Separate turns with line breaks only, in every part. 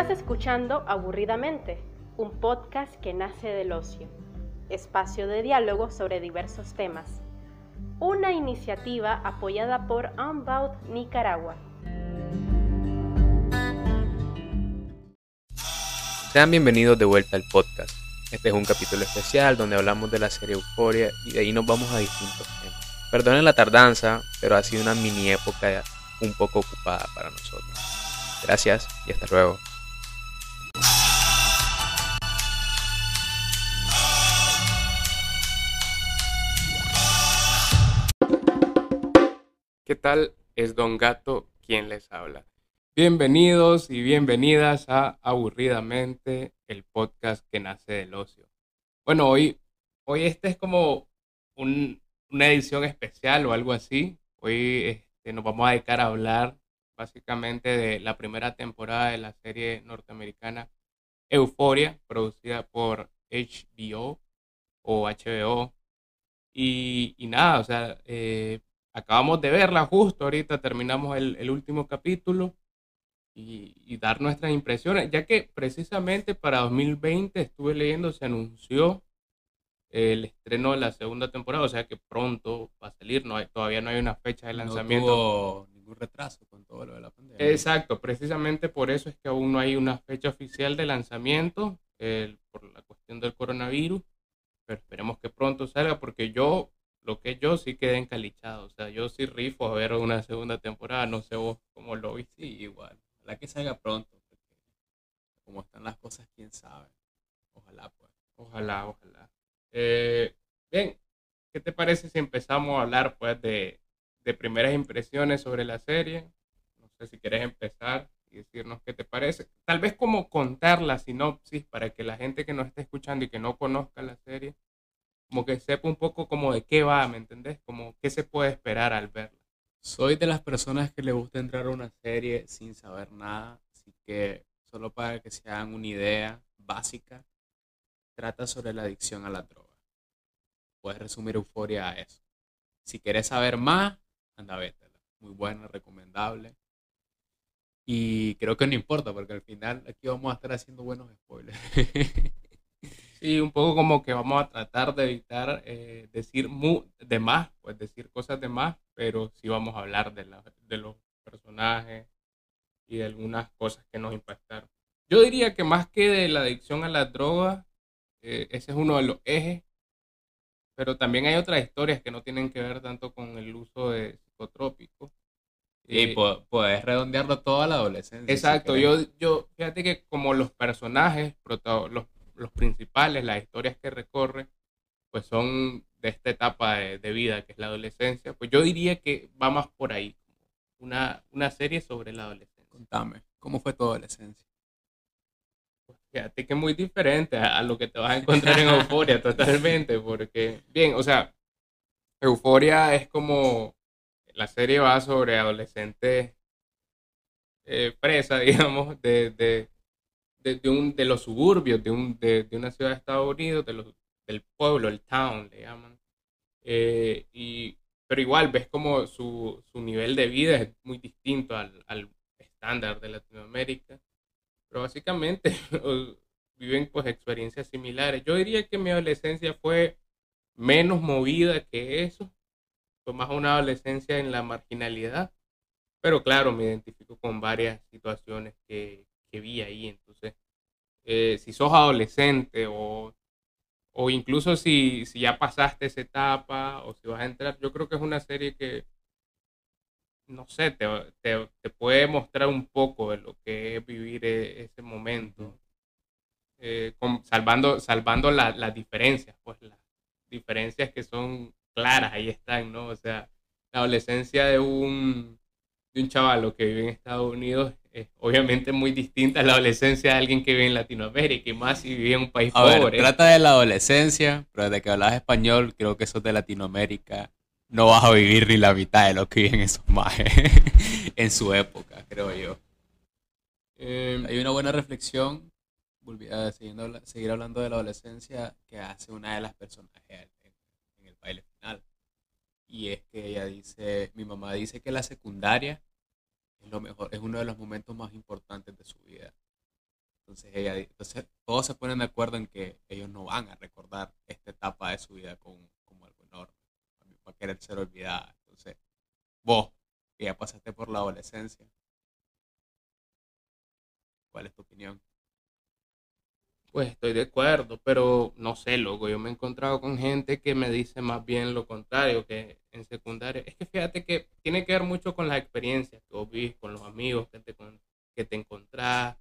Estás escuchando Aburridamente, un podcast que nace del ocio, espacio de diálogo sobre diversos temas. Una iniciativa apoyada por Unbound Nicaragua.
Sean bienvenidos de vuelta al podcast. Este es un capítulo especial donde hablamos de la serie Euforia y de ahí nos vamos a distintos temas. Perdonen la tardanza, pero ha sido una mini época un poco ocupada para nosotros. Gracias y hasta luego.
¿Qué tal? Es Don Gato quien les habla. Bienvenidos y bienvenidas a Aburridamente, el podcast que nace del ocio. Bueno, hoy, hoy este es como una edición especial o algo así. Hoy este, nos vamos a dedicar a hablar básicamente de la primera temporada de la serie norteamericana Euphoria, producida por HBO o HBO. Y, nada, o sea, eh, acabamos de verla justo ahorita, terminamos el, último capítulo y, dar nuestras impresiones, ya que precisamente para 2020 estuve leyendo, se anunció el estreno de la segunda temporada, o sea que pronto va a salir, no hay, todavía no hay una fecha de lanzamiento. No
tuvo ningún retraso con todo lo de la pandemia.
Exacto, precisamente por eso es que aún no hay una fecha oficial de lanzamiento, por la cuestión del coronavirus, pero esperemos que pronto salga, porque yo lo que yo sí quedé encalichado. O sea, yo sí rifo a ver una segunda temporada. No sé vos cómo lo viste.
Sí, igual. Ojalá que salga pronto. Porque como están las cosas, quién sabe. Ojalá, pues.
Ojalá, ojalá. Eh, bien, ¿qué te parece si empezamos a hablar, pues, de, de primeras impresiones sobre la serie? No sé si quieres empezar y decirnos qué te parece. Tal vez como contar la sinopsis para que la gente que nos esté escuchando y que no conozca la serie como que sepa un poco como de qué va, ¿me entendés? Como qué se puede esperar al verla.
Soy de las personas que le gusta entrar a una serie sin saber nada, así que solo para que se hagan una idea básica, trata sobre la adicción a la droga. Puedes resumir Euforia a eso. Si quieres saber más, anda vétela. Muy buena, recomendable. Y creo que no importa, porque al final aquí vamos a estar haciendo buenos spoilers.
Sí, un poco como que vamos a tratar de evitar eh, decir de más, pues decir cosas de más, pero sí vamos a hablar de, la, de los personajes y de algunas cosas que nos impactaron. Yo diría que más que de la adicción a la droga, eh, ese es uno de los ejes, pero también hay otras historias que no tienen que ver tanto con el uso de psicotrópicos.
Y eh, puedes redondearlo toda la adolescencia.
Exacto, yo, yo, fíjate que como los personajes, los los principales, las historias que recorre, pues son de esta etapa de, vida que es la adolescencia, pues yo diría que va más por ahí, una, una serie sobre la adolescencia.
Contame, ¿cómo fue tu adolescencia?
Pues fíjate que es muy diferente a, lo que te vas a encontrar en Euforia, totalmente, porque, bien, o sea, Euforia es como, la serie va sobre adolescentes eh, presa, digamos, de, de, un, de los suburbios de, un, de, una ciudad de Estados Unidos, de del pueblo, el town, le llaman. Eh, y, pero igual ves como su, su, nivel de vida es muy distinto al, al estándar de Latinoamérica. Pero básicamente viven pues experiencias similares. Yo diría que mi adolescencia fue menos movida que eso. Fue más una adolescencia en la marginalidad. Pero claro, me identifico con varias situaciones que, que vi ahí. Entonces, eh, si sos adolescente o, o incluso si, si, ya pasaste esa etapa o si vas a entrar, yo creo que es una serie que, no sé, te, te, te puede mostrar un poco de lo que es vivir e, ese momento. Eh, salvando salvando las diferencias, pues las diferencias que son claras, ahí están, ¿no? O sea, la adolescencia de un, de un chavalo que vive en Estados Unidos es obviamente muy distinta a la adolescencia de alguien que vive en Latinoamérica y más si vive en un país pobre.
trata de la adolescencia, pero de que hablas español, creo que eso de Latinoamérica. No vas a vivir ni la mitad de lo que viven esos majes en su época, creo yo. Em, hay una buena reflexión, volví a seguir hablando de la adolescencia, que hace una de las personajes en el baile final. Y es que ella dice, mi mamá dice que la secundaria es lo mejor, es uno de los momentos más importantes de su vida. Entonces, ella, entonces todos se ponen de acuerdo en que ellos no van a recordar esta etapa de su vida como, como algo enorme. Va a querer ser olvidada. Entonces, vos, que ya pasaste por la adolescencia, ¿cuál es tu opinión?
Pues estoy de acuerdo, pero no sé, loco, yo me he encontrado con gente que me dice más bien lo contrario, que en secundaria, es que fíjate que tiene que ver mucho con las experiencias que vos vivís, con los amigos que te, que te encontrás,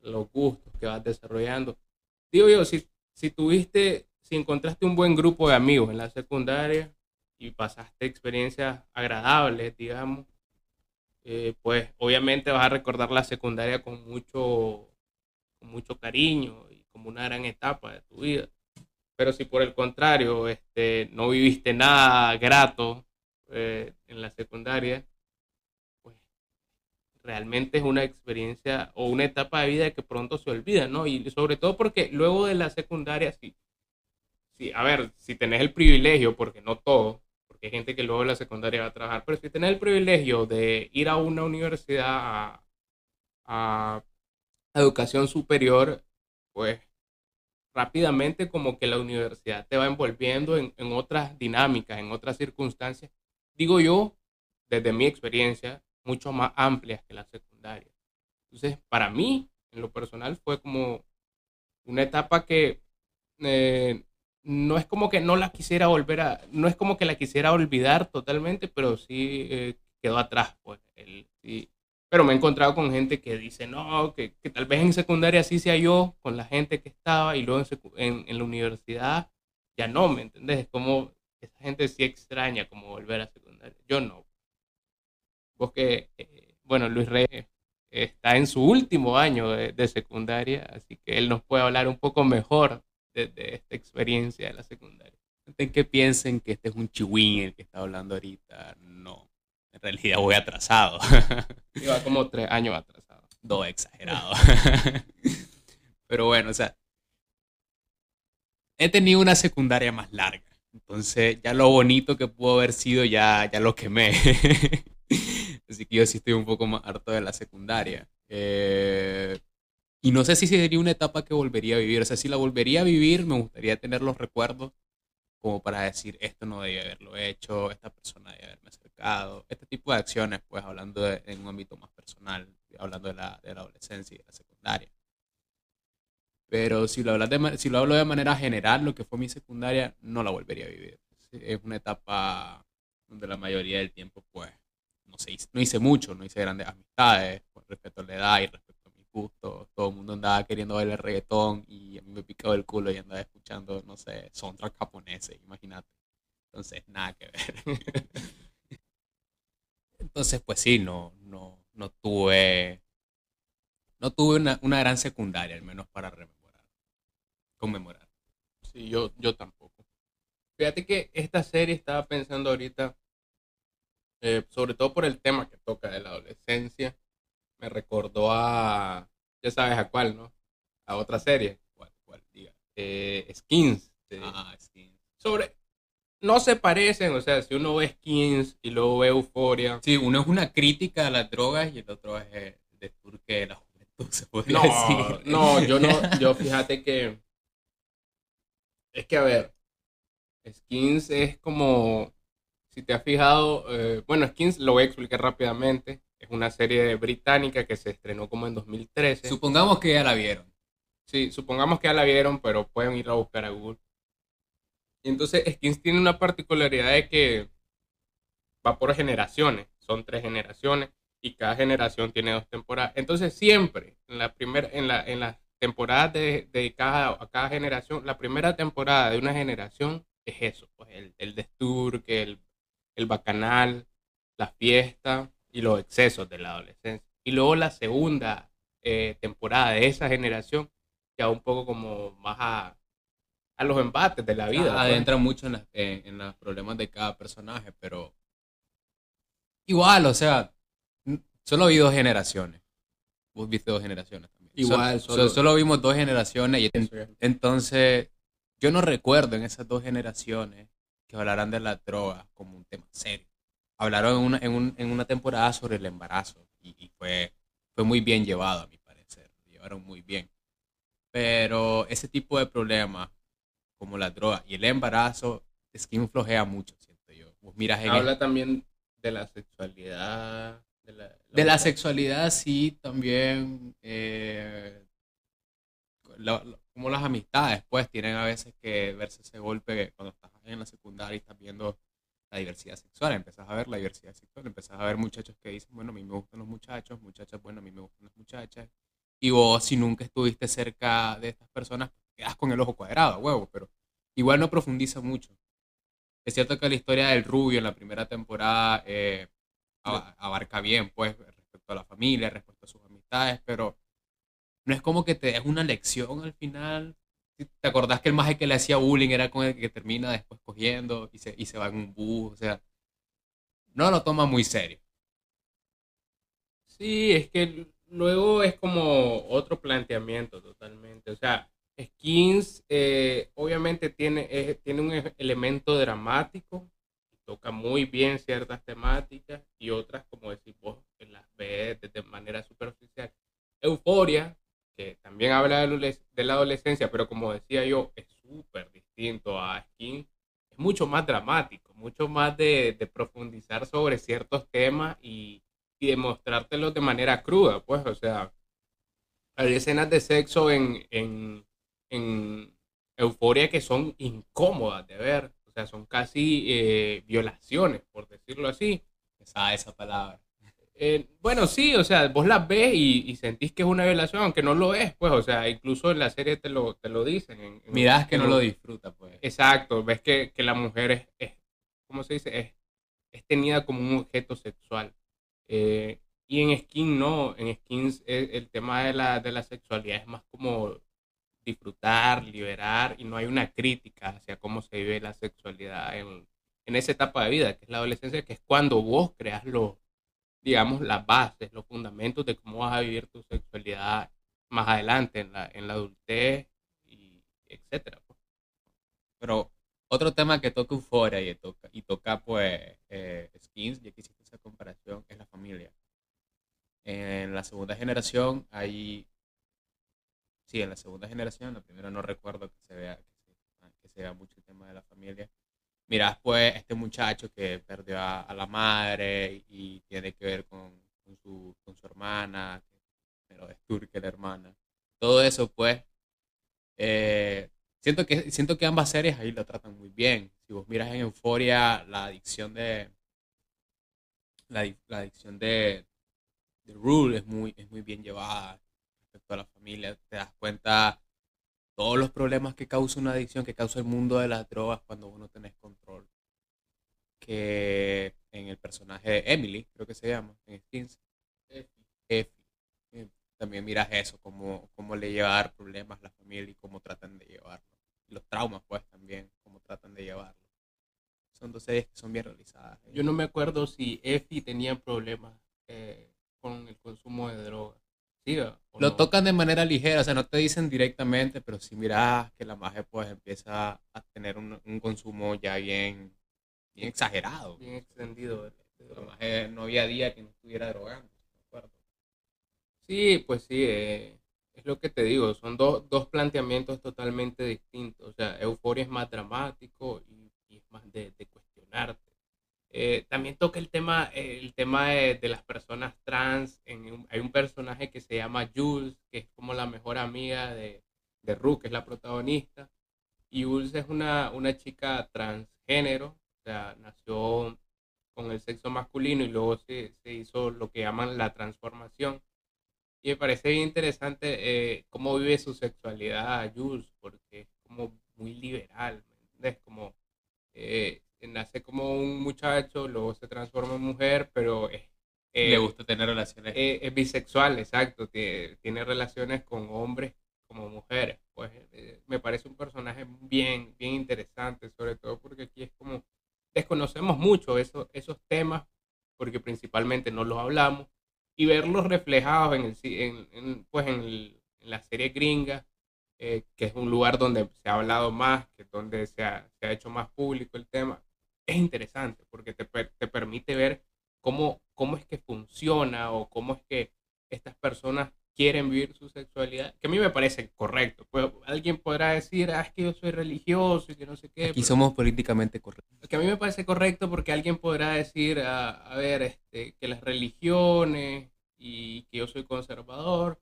los gustos que vas desarrollando. Digo yo, si, si tuviste, si encontraste un buen grupo de amigos en la secundaria y pasaste experiencias agradables, digamos, eh, pues obviamente vas a recordar la secundaria con mucho con mucho cariño como una gran etapa de tu vida. Pero si por el contrario este, no viviste nada grato eh, en la secundaria, pues realmente es una experiencia o una etapa de vida que pronto se olvida, ¿no? Y sobre todo porque luego de la secundaria, sí, sí a ver, si tenés el privilegio, porque no todo, porque hay gente que luego de la secundaria va a trabajar, pero si tenés el privilegio de ir a una universidad a educación superior, pues rápidamente como que la universidad te va envolviendo en, otras dinámicas, en otras circunstancias, digo yo, desde mi experiencia, mucho más amplias que la secundaria. Entonces, para mí, en lo personal, fue como una etapa que eh, no es como que no la quisiera volver a, no es como que la quisiera olvidar totalmente, pero sí eh, quedó atrás, pues, pero me he encontrado con gente que dice, no, que, tal vez en secundaria sí sea yo, con la gente que estaba, y luego en, la universidad ya no, ¿me entendés? Es como, esa gente sí extraña como volver a secundaria. Yo no. Vos que, eh, bueno, Luis Reyes está en su último año de, secundaria, así que él nos puede hablar un poco mejor de, de esta experiencia de la secundaria.
En que piensen que este es un chihuín el que está hablando ahorita, no en realidad voy atrasado.
Iba como tres años atrasado.
Dos exagerado. Pero bueno, o sea, he tenido una secundaria más larga. Entonces, ya lo bonito que pudo haber sido, ya, ya lo quemé. Así que yo sí estoy un poco más harto de la secundaria. Eh, y no sé si sería una etapa que volvería a vivir. O sea, si la volvería a vivir, me gustaría tener los recuerdos como para decir, esto no debía haberlo hecho, esta persona debía haberme acercado, este tipo de acciones, pues hablando en un ámbito más personal, hablando de la, de la adolescencia y de la secundaria. Pero si lo, hablas de, si lo hablo de manera general, lo que fue mi secundaria, no la volvería a vivir. Es una etapa donde la mayoría del tiempo, pues, no, se hice, no hice mucho, no hice grandes amistades, con respecto a la edad y respecto justo todo el mundo andaba queriendo bailar reggaetón y a mí me picaba el culo y andaba escuchando, no sé, soundtrack japoneses, imagínate. Entonces, nada que ver. Entonces, pues sí, no, no, no tuve, no tuve una, una gran secundaria, al menos para rememorar, conmemorar.
Sí, yo, yo tampoco. Fíjate que esta serie estaba pensando ahorita, eh, sobre todo por el tema que toca de la adolescencia, me recordó a, ya sabes a cuál, ¿no? A otra serie.
¿Cuál? ¿Cuál? Diga.
Eh, skins.
Ah, Skins.
Sobre, no se parecen, o sea, si uno ve Skins y luego ve Euforia.
Sí, uno es una crítica a las drogas y el otro es el de turque de la juventud, se puede
no,
decir.
No, yo no, yo fíjate que, es que a ver, Skins es como, si te has fijado, eh, bueno, Skins lo voy a explicar rápidamente. Es una serie británica que se estrenó como en 2013.
Supongamos que ya la vieron.
Sí, supongamos que ya la vieron, pero pueden ir a buscar a Google. Y entonces Skins tiene una particularidad de que va por generaciones. Son tres generaciones y cada generación tiene dos temporadas. Entonces siempre, en la primera, en la, en las temporadas de, a cada generación, la primera temporada de una generación es eso, pues el, el desturque, el, el bacanal, la fiesta, y los excesos de la adolescencia. Y luego la segunda eh, temporada de esa generación, ya un poco como más a, a los embates de la vida.
Pues. adentra mucho en, en, los problemas de cada personaje, pero igual, o sea, solo vi dos generaciones. Vos viste dos generaciones también.
Igual,
solo, solo, vimos dos generaciones y entonces yo no recuerdo en esas dos generaciones que hablaran de la droga como un tema serio hablaron en una, en, un, en una temporada sobre el embarazo y, fue, fue muy bien llevado, a mi parecer. Lo llevaron muy bien. Pero ese tipo de problemas, como la droga y el embarazo, Skin flojea mucho, siento yo. Vos miras en
Habla también de la sexualidad. De la,
De la sexualidad, sí, también. eh, como las amistades, pues, tienen a veces que verse ese golpe cuando estás en la secundaria y estás viendo la diversidad sexual. Empezás a ver la diversidad sexual, empezás a ver muchachos que dicen, bueno, a mí me gustan los muchachos, muchachas, bueno, a mí me gustan las muchachas. Y vos, si nunca estuviste cerca de estas personas, quedas con el ojo cuadrado, huevo, pero igual no profundiza mucho. Es cierto que la historia del rubio en la primera temporada eh, aba- abarca bien, pues, respecto a la familia, respecto a sus amistades, pero no es como que te des una lección al final. ¿Te acordás que el maje que le hacía bullying era con el que termina después cogiendo y se, y se va en un bus? O sea, no lo toma muy serio.
Sí, es que luego es como otro planteamiento totalmente. O sea, Skins eh, obviamente tiene, tiene un e- elemento dramático, toca muy bien ciertas temáticas y otras, como decís vos, las de, de manera superficial. Euforia, que también habla de, la adolescencia, pero como decía yo, es súper distinto a Skins. Es mucho más dramático, mucho más de, profundizar sobre ciertos temas y y demostrártelo de manera cruda, pues, o sea, hay escenas de sexo en Euforia que son incómodas de ver, o sea, son casi eh, violaciones, por decirlo así.
Esa, esa palabra.
Eh, bueno, sí, o sea, vos las ves y, y sentís que es una violación, aunque no lo es, pues, o sea, incluso en la serie te lo, te lo dicen. en- en-
Mirás que no lo disfruta, pues.
Exacto, ves que, que la mujer es, es, ¿cómo se dice? Es, es tenida como un objeto sexual. Eh, y en Skin no, en Skins el, el tema de la, de la sexualidad es más como disfrutar, liberar, y no hay una crítica hacia cómo se vive la sexualidad en, en esa etapa de vida, que es la adolescencia, que es cuando vos creas los, digamos, las bases, los fundamentos de cómo vas a vivir tu sexualidad más adelante en la, en la adultez, y etcétera. pues.
Pero otro tema que toca Euphoria y toca, y toca pues eh, Skins, ya que hiciste esa comparación, es la familia. En la segunda generación hay... Sí, en la segunda generación, la primera no recuerdo que se vea, que se, se vea mucho el tema de la familia. Mirás pues este muchacho que perdió a, a la madre tiene que ver con, con su, con su hermana, pero es turca la hermana. Todo eso pues eh, siento que siento que ambas series ahí lo tratan muy bien. Si vos miras en Euforia la adicción de la, la adicción de, de Rule es muy es muy bien llevada respecto a la familia. Te das cuenta todos los problemas que causa una adicción, que causa el mundo de las drogas cuando vos no tenés control. Que en el personaje de Emily, creo que se llama, en Skins, Effie, eh, también miras eso, cómo, cómo le lleva a dar problemas a la familia y cómo tratan de llevarlo. Y los traumas, pues, también, cómo tratan de llevarlo. Son dos series que son bien realizadas. ¿eh?
Yo no me acuerdo si Effie tenía problemas eh, con el consumo de droga. ¿Sí?
Lo
no?
tocan de manera ligera, o sea, no te dicen directamente, pero si miras que la magia, pues, empieza a tener un, un consumo ya bien, bien exagerado.
Bien extendido. droga.
magia no había día que no estuviera drogando.
Sí, pues sí, eh, es lo que te digo, son dos dos planteamientos totalmente distintos. O sea, Euforia es más dramático y, y es más de, de cuestionarte. Eh, también toca el tema, eh, el tema de, de las personas trans. En un- hay un personaje que se llama Jules, que es como la mejor amiga de, de Ru, que es la protagonista. Y Jules es una, una chica transgénero, sea, nació con el sexo masculino y luego se, se hizo lo que llaman la transformación. Y me parece bien interesante eh, cómo vive su sexualidad Jules, porque es como muy liberal, ¿me entiendes? Como eh, nace como un muchacho, luego se transforma en mujer, pero es, eh,
Le gusta tener relaciones.
eh, es bisexual, exacto, tie- tiene relaciones con hombres como mujeres. Pues eh, me parece un personaje bien, bien interesante, sobre todo porque aquí es como desconocemos mucho esos, esos temas, porque principalmente no los hablamos, y verlos reflejados en, el, pues en, la serie gringa, eh, que es un lugar donde se ha hablado más, que donde se ha, se ha hecho más público el tema, es interesante porque te, te permite ver cómo, cómo es que funciona o cómo es que estas personas quieren vivir su sexualidad, que a mí me parece correcto. Pues alguien podrá decir, ah, es que yo soy religioso y que no sé qué. Pero-
somos políticamente correctos.
que a mí me parece correcto porque alguien podrá decir, a, a ver, este, que las religiones y que yo soy conservador.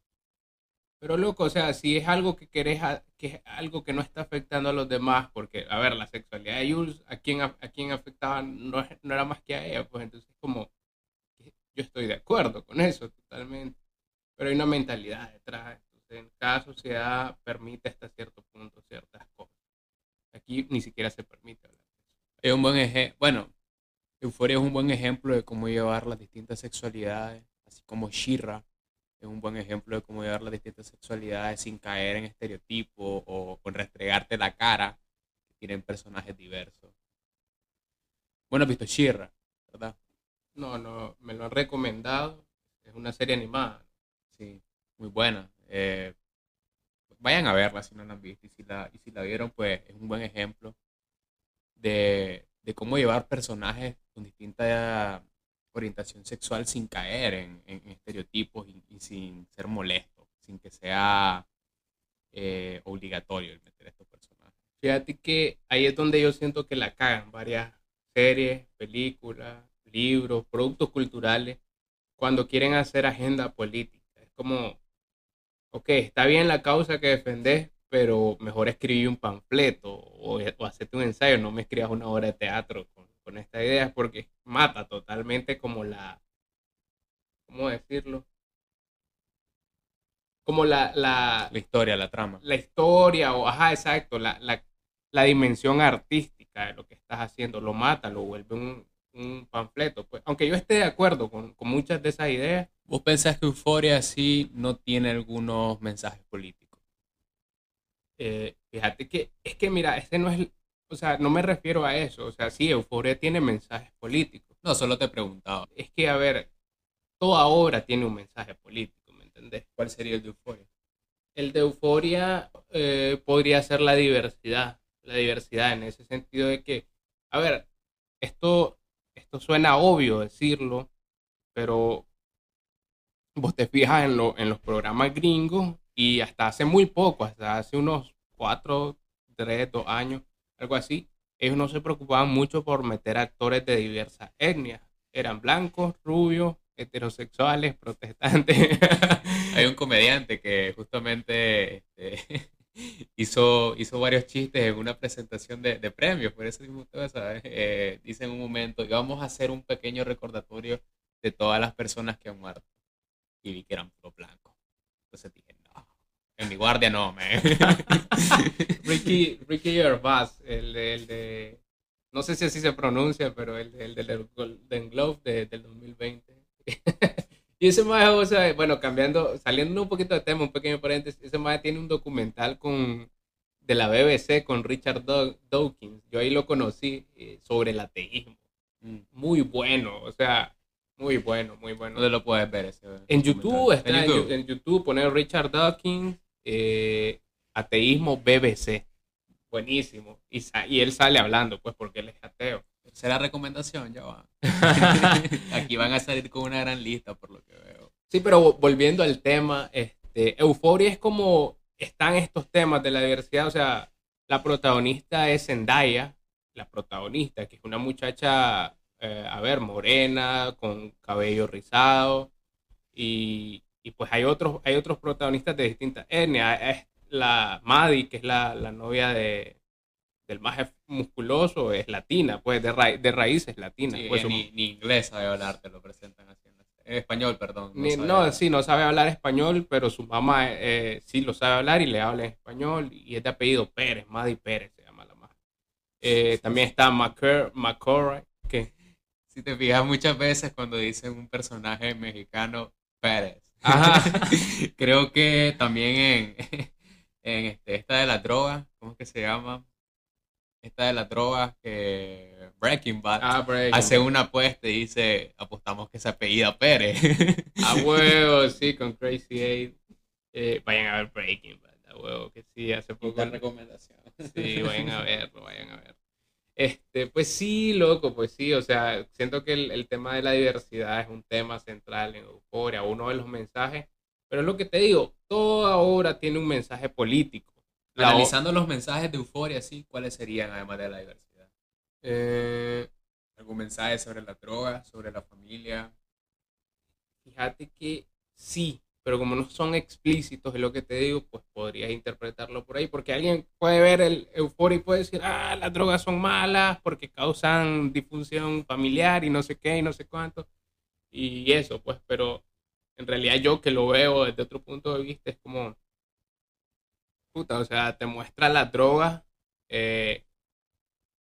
Pero loco, o sea, si es algo que querés, que es algo que no está afectando a los demás, porque, a ver, la sexualidad de Jules, ¿a quién, a, quién afectaba? No, no era más que a ella, pues entonces como, yo estoy de acuerdo con eso totalmente. Pero hay una mentalidad detrás. Entonces, en cada sociedad permite hasta cierto punto ciertas cosas. Aquí ni siquiera se permite hablar.
Es un buen ejemplo. Bueno, Euforia es un buen ejemplo de cómo llevar las distintas sexualidades, así como Shira es un buen ejemplo de cómo llevar las distintas sexualidades sin caer en estereotipos o con restregarte la cara tienen personajes diversos. Bueno, has visto Shira, ¿verdad?
No, no, me lo han recomendado. Es una serie animada.
Sí, muy buena. Eh, vayan a verla si no la han visto y si la, y si la vieron, pues es un buen ejemplo de, de cómo llevar personajes con distinta orientación sexual sin caer en, en estereotipos y, sin ser molesto, sin que sea eh, obligatorio el meter estos personajes.
Fíjate que ahí es donde yo siento que la cagan varias series, películas, libros, productos culturales, cuando quieren hacer agenda política. Como, ok, está bien la causa que defendés, pero mejor escribí un panfleto o, o hacerte un ensayo, no me escribas una obra de teatro con, con esta idea, porque mata totalmente como la, ¿cómo decirlo? Como la, la,
La historia, la trama.
la historia o, ajá, exacto, la, la, la dimensión artística de lo que estás haciendo, lo mata, lo vuelve un, un panfleto. Pues, aunque yo esté de acuerdo con, con muchas de esas ideas,
¿Vos pensás que Euforia sí no tiene algunos mensajes políticos?
eh, fíjate que es que, mira, este no es, o sea, no me refiero a eso, o sea, sí, Euforia tiene mensajes políticos.
No, solo te preguntaba.
Es que, a ver, toda obra tiene un mensaje político, ¿me entendés?
¿Cuál sería el de Euforia?
El de euforia eh, podría ser la diversidad, la diversidad en ese sentido de que, a ver, esto, esto suena obvio decirlo, pero vos te fijas en, lo, en los programas gringos y hasta hace muy poco, hasta hace unos cuatro, tres, dos años, algo así, ellos no se preocupaban mucho por meter actores de diversas etnias. Eran blancos, rubios, heterosexuales, protestantes.
Hay un comediante que justamente este, hizo, hizo varios chistes en una presentación de, de premios, por eso mismo usted ¿sabes? Eh, dice en un momento, vamos a hacer un pequeño recordatorio de todas las personas que han muerto. Y vi que eran puro blancos. Entonces dije, no, en mi guardia no, man.
Ricky, Ricky Gervais, el el de- no sé si así se pronuncia, pero el, el del Golden Globe de- del 2020. Y ese más, o sea, bueno, cambiando, saliendo un poquito de tema, un pequeño paréntesis, ese más tiene un documental con de la BBC con Richard Daw- Dawkins. Yo ahí lo conocí eh, sobre el ateísmo.
Mm,
Muy bueno, o sea, muy bueno, muy bueno.
¿Dónde lo puedes ver ese?
En YouTube está, en YouTube, en YouTube poner Richard Dawkins, eh, ateísmo BBC. Buenísimo. Y, y él sale hablando, pues, porque él es ateo.
Tercera recomendación, ya va. Aquí van a salir con una gran lista, por lo que veo.
Sí, pero volviendo al tema, este, Euforia es como están estos temas de la diversidad. O sea, la protagonista es Zendaya, la protagonista, que es una muchacha, eh, a ver, morena, con cabello rizado. Y, y pues hay otros, hay otros protagonistas de distintas etnias. Es la Maddie, que es la, la novia de, del más musculoso, es latina, pues de, ra- de raíces latinas.
Sí,
pues, su-
ni, ni inglés sabe hablar, te lo presentan así. en la- español, perdón.
Ni- No, sí, no sabe hablar español, pero su mamá eh, sí lo sabe hablar y le habla en español. Y es de apellido Pérez, Maddy Pérez se llama la madre. Eh, también está McCorry, que
Si te fijas muchas veces cuando dicen un personaje mexicano, Pérez.
Ajá.
Creo que también en, en este, esta de las drogas, ¿cómo es que se llama? Esta de las drogas que Breaking Bad
ah, Breaking
hace una apuesta y dice, apostamos que se apellida Pérez.
A huevo, sí, con Crazy Eight. Eh, vayan a ver Breaking Bad, a huevo, que sí, hace poco.
recomendación.
Sí, vayan a verlo, vayan a verlo. Este, pues sí, loco, pues sí, o sea, siento que el, el tema de la diversidad es un tema central en Euphoria. Uno de los mensajes Pero es lo que te digo, toda obra tiene un mensaje político. La
Analizando los mensajes de euforia, sí, ¿cuáles serían además de la diversidad?
eh,
¿Algún mensaje sobre la droga, sobre la familia?
Fíjate que sí, pero como no son explícitos, es lo que te digo, pues podrías interpretarlo por ahí, porque alguien puede ver el euforia y puede decir, ah, las drogas son malas porque causan disfunción familiar y no sé qué y no sé cuánto, y eso, pues, pero en realidad yo que lo veo desde otro punto de vista es como, puta, o sea, te muestra las drogas, eh,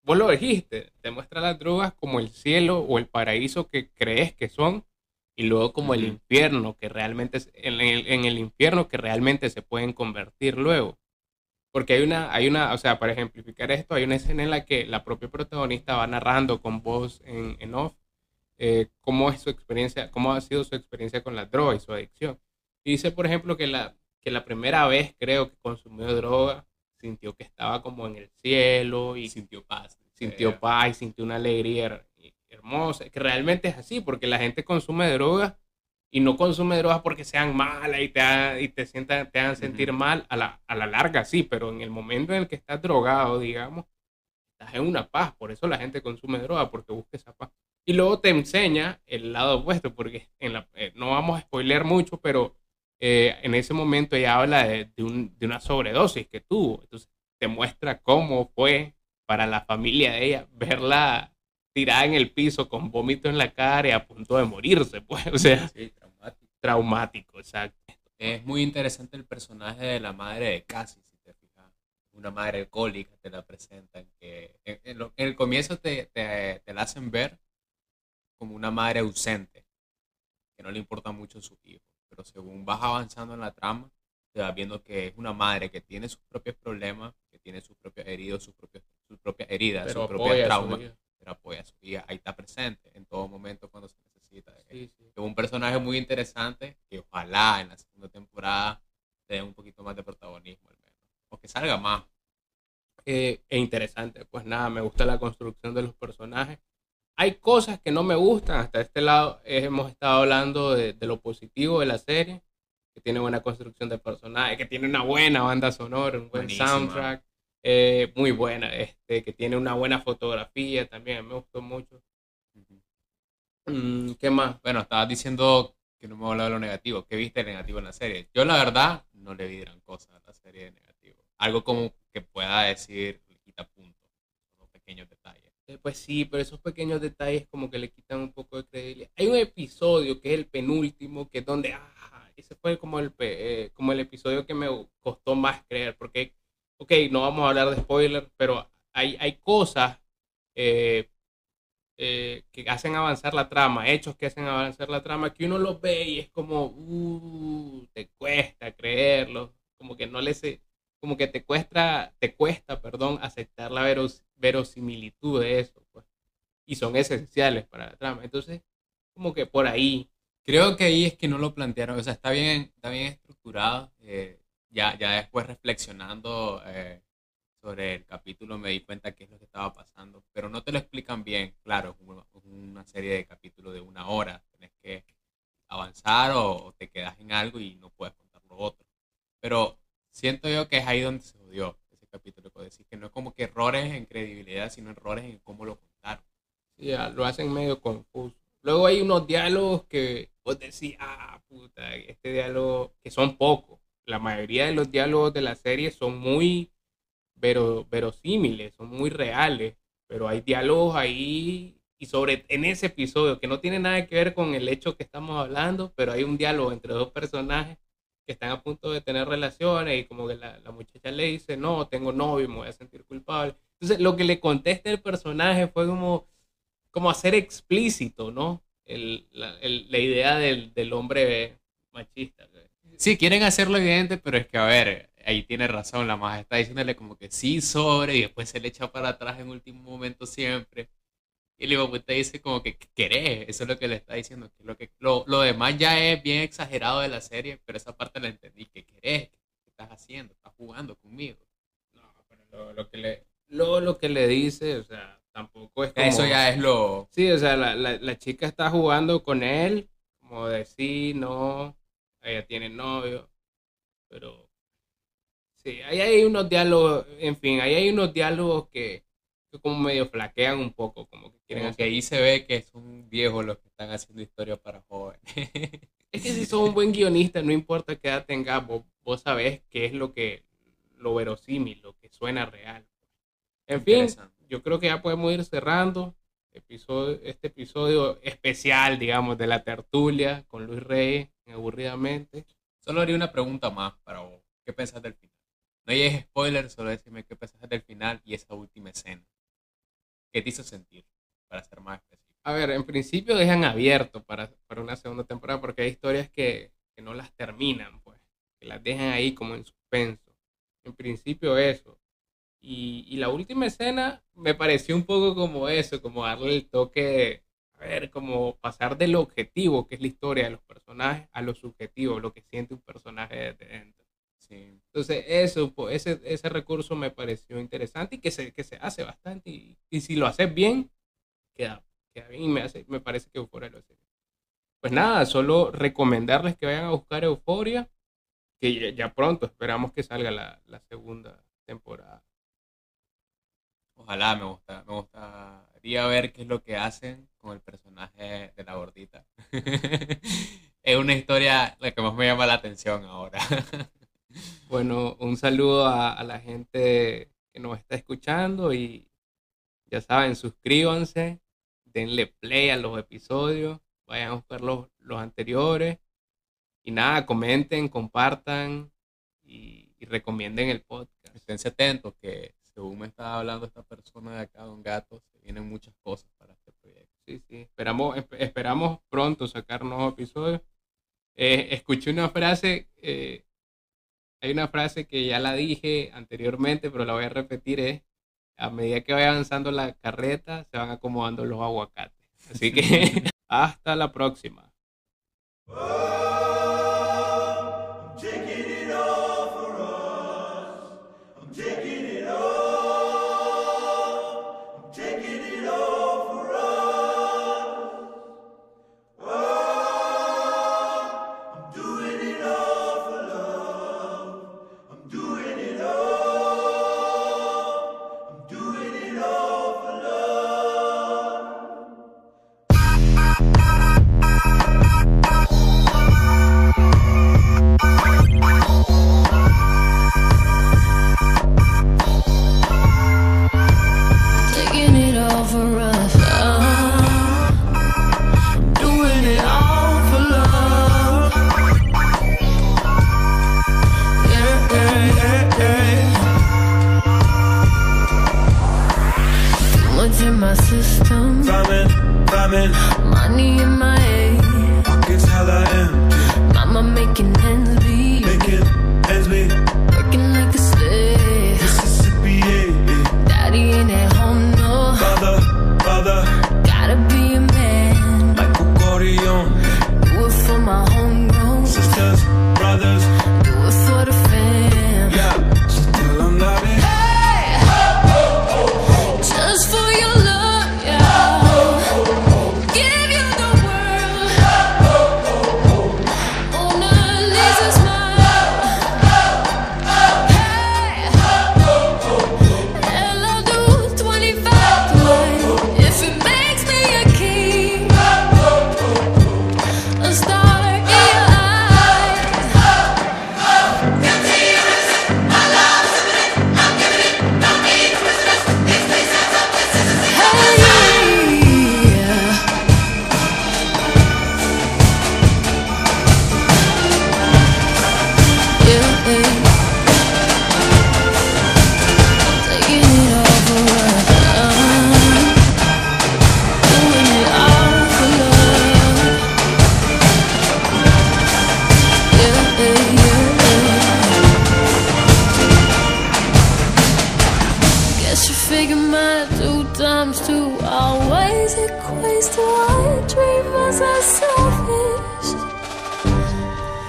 vos lo dijiste, te muestra las drogas como el cielo o el paraíso que crees que son y luego como el
Ujú.
infierno que realmente es- en el, en el infierno que realmente se pueden convertir luego porque hay una hay una o sea para ejemplificar esto hay una escena en la que la propia protagonista va narrando con voz en, en off eh, cómo es su experiencia cómo ha sido su experiencia con la droga y su adicción y dice por ejemplo que la que la primera vez creo que consumió droga sintió que estaba como en el cielo y
Y sintió paz.
sintió
Eh,
paz, sintió una alegría her- hermosa, que realmente es así, porque la gente consume drogas y no consume drogas porque sean malas y te, ha- y te, sientan, te hagan sentir
Ujú.
mal, a la, a la larga sí, pero en el momento en el que estás drogado, digamos, estás en una paz, por eso la gente consume droga, porque busca esa paz. Y luego te enseña el lado opuesto, porque en la, eh, no vamos a spoilear mucho, pero eh, en ese momento ella habla de, de un- de una sobredosis que tuvo, entonces te muestra cómo fue para la familia de ella verla tirada en el piso con vómito en la cara y a punto de morirse, pues, o sea,
Sí, traumático.
traumático, exacto.
Es muy interesante el personaje de la madre de Cassie, si te fijas. Una madre alcohólica te la presentan, que en, en lo- en el comienzo te, te- te la hacen ver como una madre ausente, que no le importa mucho sus hijos. Pero según vas avanzando en la trama, te vas viendo que es una madre que tiene sus propios problemas, que tiene sus propios heridos, sus, propios, sus propias heridas,
Pero
sus propios
su
pero apoya a su hija. Ahí está presente en todo momento cuando se necesita.
Sí, sí.
que es un personaje muy interesante que ojalá en la segunda temporada le den un poquito más de protagonismo al menos. O que salga más.
eh, e interesante. Pues nada, me gusta la construcción de los personajes. Hay cosas que no me gustan. Hasta este lado hemos estado hablando de, de lo positivo de la serie, que tiene buena construcción de personajes, que tiene una buena banda sonora, un buen
Buenísima.
soundtrack, eh, muy buena, este, que tiene una buena fotografía también, me gustó mucho. Mm, ¿Qué más?
Bueno, estabas diciendo que no me hablado de lo negativo. ¿Qué viste de negativo en la serie? Yo la verdad no le vi gran cosa a la serie de negativo. Algo como que pueda decir, quita puntos. Unos pequeños detalles.
Eh, Pues sí, pero esos pequeños detalles como que le quitan un poco de credibilidad. Hay un episodio que es el penúltimo, que es donde, ah, ese fue como el, eh, como el episodio que me costó más creer, porque, ok, no vamos a hablar de spoiler, pero hay, hay cosas eh, eh, que hacen avanzar la trama, hechos que hacen avanzar la trama, que uno los ve y es como, uh, te cuesta creerlo, como que no le sé, como que te cuesta, te cuesta, perdón, aceptar la veros- verosimilitud de eso, pues. Y son esenciales para la trama. Entonces, como que por ahí,
Creo que ahí es que no lo plantearon, o sea, está bien, está bien estructurado. eh, ya, ya después reflexionando eh, sobre el capítulo me di cuenta qué es lo que estaba pasando, pero no te lo explican bien. Claro, es una, serie de capítulos de una hora, tenés que avanzar o, o te quedas en algo y no puedes contar lo otro. Pero siento yo que es ahí donde se jodió ese capítulo, que decir que no es como que errores en credibilidad, sino errores en cómo lo contaron.
ya lo hacen medio confuso. Luego hay unos diálogos que vos decís, ah, puta, este diálogo, que son pocos. La mayoría de los diálogos de la serie son muy vero- verosímiles, son muy reales, pero hay diálogos ahí y sobre en ese episodio que no tiene nada que ver con el hecho que estamos hablando, pero hay un diálogo entre dos personajes que están a punto de tener relaciones y como que la, muchacha le dice, no, tengo novio, me voy a sentir culpable. Entonces lo que le contesta el personaje fue como, como hacer explícito, ¿no? El, la, el- la idea del, del hombre machista.
Sí, quieren hacerlo evidente, pero es que, a ver, ahí tiene razón, la magia está diciéndole como que sí sobre y después se le echa para atrás en último momento siempre. Y el hijo dice como que "¿Qué querés, eso es lo que le está diciendo. Que lo, que, lo, lo demás ya es bien exagerado de la serie, pero esa parte la entendí. ¿Qué querés? ¿Qué estás haciendo? ¿Estás jugando conmigo?
No, pero lo, lo que le, lo, lo que le dice, o sea, tampoco es como...
Eso ya es lo...
Sí, o sea, la, la, la chica está jugando con él, como de sí, no, ella tiene novio, pero sí, ahí hay unos diálogos, en fin, ahí hay unos diálogos que, que como medio flaquean un poco, como que quieren
que ahí se ve que son viejos los que están haciendo historia para jóvenes.
Es que si sos un buen guionista, no importa qué edad tengas, vos, vos sabés qué es lo que, lo verosímil, lo que suena real. En fin, yo creo que ya podemos ir cerrando episodio, este episodio especial, digamos, de la tertulia con Luis Reyes, en aburridamente.
Solo haría una pregunta más para vos. ¿Qué pensás del final? No hay spoiler, solo decime qué pensás del final y esa última escena. ¿Qué te hizo sentir? Para ser más específico.
A ver, en principio dejan abierto para, para una segunda temporada porque hay historias que, que no las terminan, pues, que las dejan ahí como en suspenso. En principio eso. Y, y la última escena me pareció un poco como eso, como darle el toque de, a ver, como pasar del objetivo, que es la historia de los personajes, a lo subjetivo, lo que siente un personaje dentro.
Sí.
Entonces, eso, pues, ese, ese recurso me pareció interesante y que se, que se hace bastante. Y, y si lo haces bien, queda, queda bien me, hace, me parece que Euforia lo hace. bien. Pues nada, solo recomendarles que vayan a buscar Euforia, que ya, ya pronto esperamos que salga la, la segunda temporada.
Ojalá me gusta, me gustaría ver qué es lo que hacen con el personaje de la gordita. es una historia la que más me llama la atención ahora.
Bueno, un saludo a, a la gente que nos está escuchando y ya saben, suscríbanse, denle play a los episodios, vayan a buscar los, los anteriores y nada, comenten, compartan y, y recomienden el podcast.
Esténse atentos que según me estaba hablando esta persona de acá, Don Gato, se vienen muchas cosas para este proyecto.
Sí, sí, esperamos, esp- esperamos pronto sacar nuevos episodios. Eh, escuché una frase, eh, hay una frase que ya la dije anteriormente, pero la voy a repetir, es, a medida que vaya avanzando la carreta, se van acomodando los aguacates. Así que hasta la próxima.
ways I treat selfish?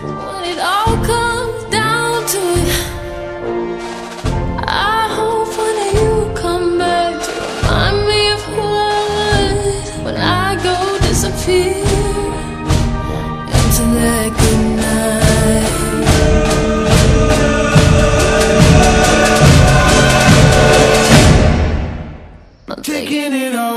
When it all comes down to it, I hope one day you come back to remind me of who I was when I go disappear into that good night. Taking it all